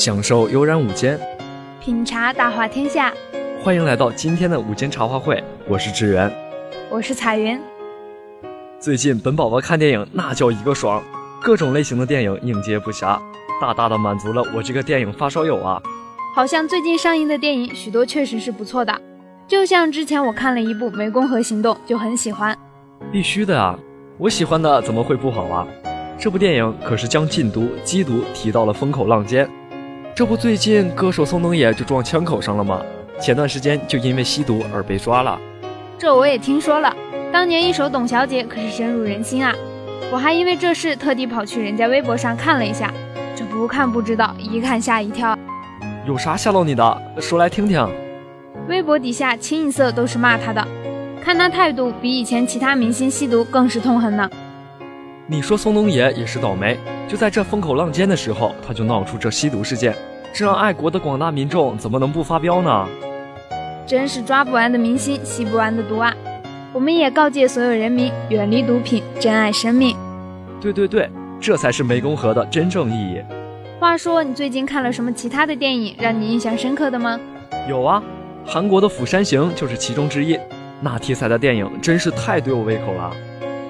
享受悠然午间，品茶大话天下。欢迎来到今天的午间茶话会，我是志源，我是彩云。最近本宝宝看电影那叫一个爽，各种类型的电影应接不暇，大大的满足了我这个电影发烧友啊。好像最近上映的电影许多确实是不错的，就像之前我看了一部《湄公河行动》，就很喜欢。必须的啊，我喜欢的怎么会不好啊？这部电影可是将禁毒、缉毒提到了风口浪尖。这不，最近歌手宋冬野就撞枪口上了吗？前段时间就因为吸毒而被抓了。这我也听说了，当年一首《董小姐》可是深入人心啊！我还因为这事特地跑去人家微博上看了一下，这不看不知道，一看吓一跳。有啥吓到你的？说来听听。微博底下清一色都是骂他的，看他态度比以前其他明星吸毒更是痛恨呢。你说松东野也是倒霉，就在这风口浪尖的时候，他就闹出这吸毒事件，这让爱国的广大民众怎么能不发飙呢？真是抓不完的明星，吸不完的毒啊！我们也告诫所有人民远离毒品，珍爱生命。对对对，这才是湄公河的真正意义。话说，你最近看了什么其他的电影让你印象深刻的吗？有啊，韩国的《釜山行》就是其中之一。那题材的电影真是太对我胃口了。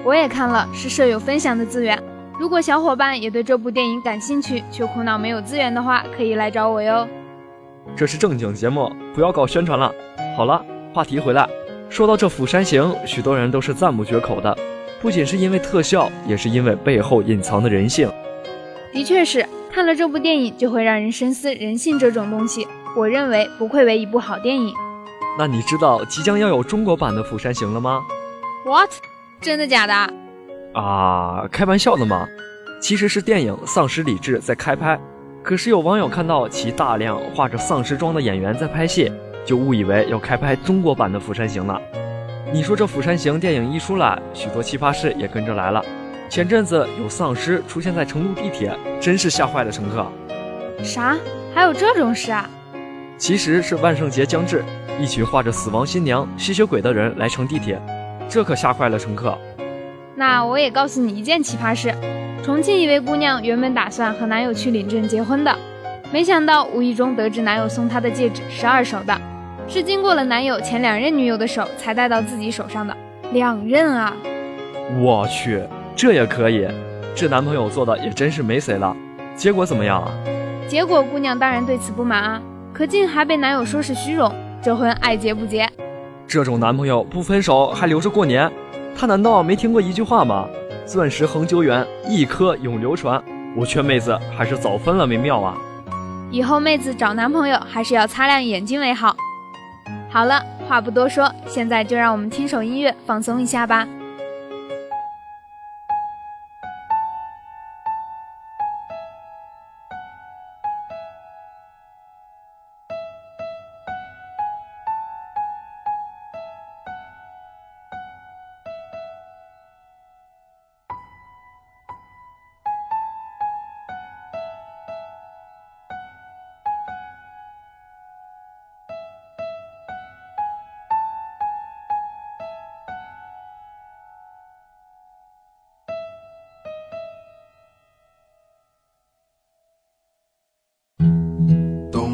我也看了，是舍友分享的资源。如果小伙伴也对这部电影感兴趣，却苦恼没有资源的话，可以来找我哟。这是正经节目，不要搞宣传了。好了，话题回来，说到这《釜山行》，许多人都是赞不绝口的，不仅是因为特效，也是因为背后隐藏的人性。的确是。看了这部电影，就会让人深思人性这种东西。我认为不愧为一部好电影。那你知道即将要有中国版的《釜山行》了吗？What？真的假的？啊，开玩笑的嘛。其实是电影《丧尸理智》在开拍，可是有网友看到其大量画着丧尸妆的演员在拍戏，就误以为要开拍中国版的《釜山行》了。你说这《釜山行》电影一出来，许多奇葩事也跟着来了。前阵子有丧尸出现在成都地铁，真是吓坏了乘客。啥？还有这种事啊？其实是万圣节将至，一群画着死亡新娘、吸血鬼的人来乘地铁，这可吓坏了乘客。那我也告诉你一件奇葩事：重庆一位姑娘原本打算和男友去领证结婚的，没想到无意中得知男友送她的戒指是二手的，是经过了男友前两任女友的手才戴到自己手上的。两任啊！我去。这也可以，这男朋友做的也真是没谁了。结果怎么样啊？结果姑娘当然对此不满啊，可竟还被男友说是虚荣，这婚爱结不结？这种男朋友不分手还留着过年，他难道没听过一句话吗？钻石恒久远，一颗永流传。我劝妹子还是早分了为妙啊。以后妹子找男朋友还是要擦亮眼睛为好。好了，话不多说，现在就让我们听首音乐放松一下吧。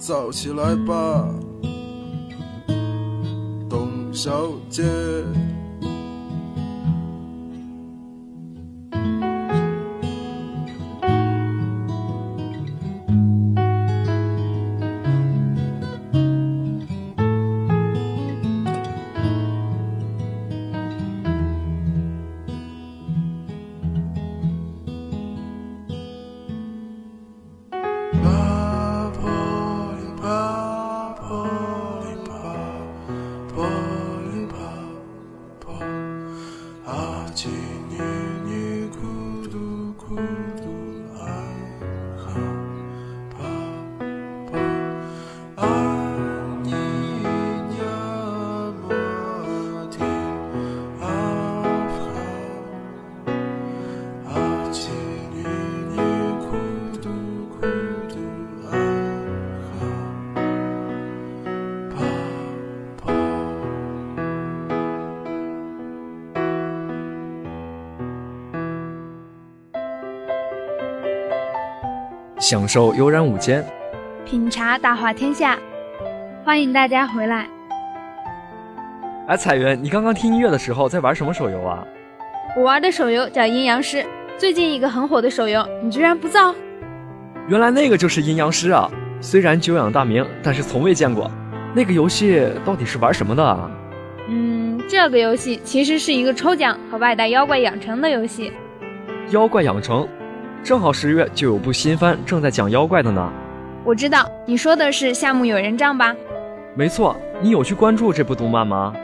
早起来吧，董小姐。享受悠然午间，品茶大话天下，欢迎大家回来。哎，彩云，你刚刚听音乐的时候在玩什么手游啊？我玩的手游叫阴阳师，最近一个很火的手游，你居然不造？原来那个就是阴阳师啊！虽然久仰大名，但是从未见过。那个游戏到底是玩什么的啊？嗯，这个游戏其实是一个抽奖和外带妖怪养成的游戏。妖怪养成。正好十月就有部新番正在讲妖怪的呢。我知道你说的是《夏目友人帐》吧？没错，你有去关注这部动漫吗？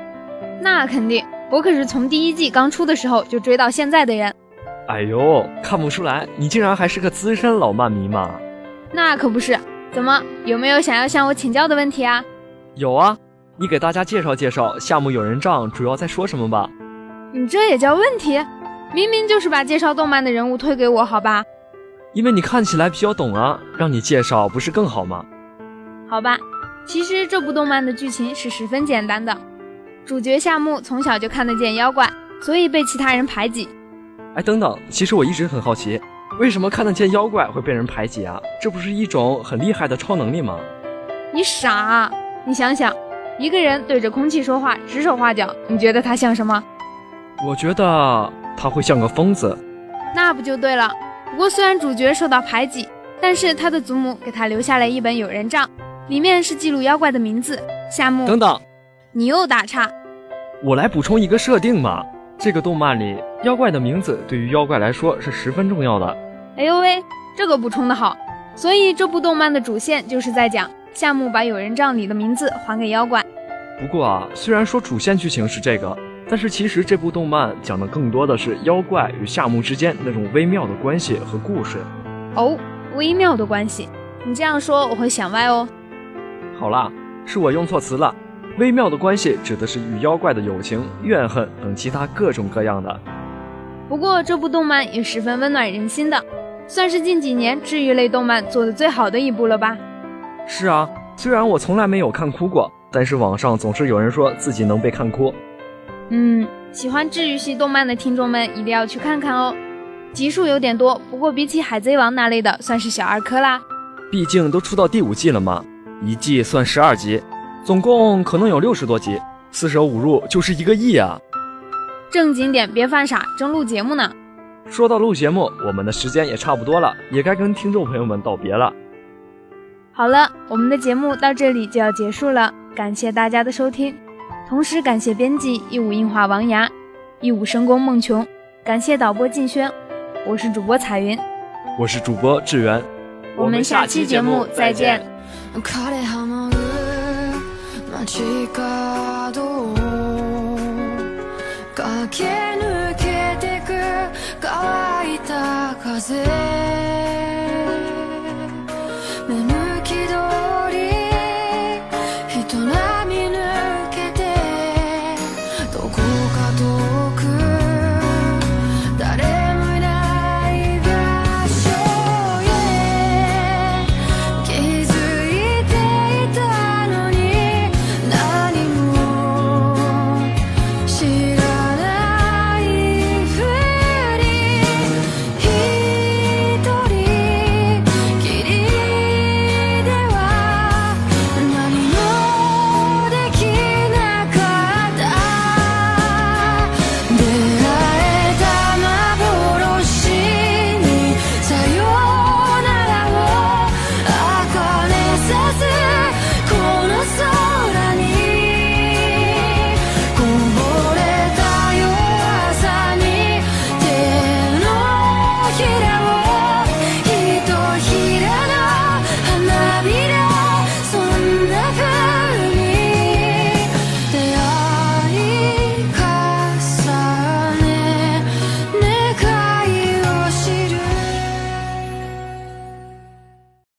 那肯定，我可是从第一季刚出的时候就追到现在的人。哎呦，看不出来，你竟然还是个资深老漫迷嘛？那可不是，怎么有没有想要向我请教的问题啊？有啊，你给大家介绍介绍《夏目友人帐》主要在说什么吧？你这也叫问题？明明就是把介绍动漫的人物推给我，好吧？因为你看起来比较懂啊，让你介绍不是更好吗？好吧，其实这部动漫的剧情是十分简单的，主角夏目从小就看得见妖怪，所以被其他人排挤。哎，等等，其实我一直很好奇，为什么看得见妖怪会被人排挤啊？这不是一种很厉害的超能力吗？你傻，你想想，一个人对着空气说话，指手画脚，你觉得他像什么？我觉得他会像个疯子。那不就对了？不过虽然主角受到排挤，但是他的祖母给他留下了一本有人帐，里面是记录妖怪的名字、夏目。等等，你又打岔。我来补充一个设定嘛。这个动漫里，妖怪的名字对于妖怪来说是十分重要的。哎呦喂，这个补充的好。所以这部动漫的主线就是在讲夏目把有人帐里的名字还给妖怪。不过啊，虽然说主线剧情是这个，但是其实这部动漫讲的更多的是妖怪与夏目之间那种微妙的关系和故事。哦，微妙的关系，你这样说我会想歪哦。好啦，是我用错词了。微妙的关系指的是与妖怪的友情、怨恨等其他各种各样的。不过这部动漫也十分温暖人心的，算是近几年治愈类动漫做的最好的一部了吧？是啊，虽然我从来没有看哭过，但是网上总是有人说自己能被看哭。嗯，喜欢治愈系动漫的听众们一定要去看看哦。集数有点多，不过比起海贼王那类的，算是小儿科啦。毕竟都出到第五季了嘛，一季算十二集。总共可能有六十多集，四舍五入就是一个亿啊！正经点，别犯傻，正录节目呢。说到录节目，我们的时间也差不多了，也该跟听众朋友们道别了。好了，我们的节目到这里就要结束了，感谢大家的收听，同时感谢编辑一五樱花王牙，一五神功梦琼，感谢导播静轩，我是主播彩云，我是主播志源，我们下期节目再见。街角を駆け抜けてく乾いた風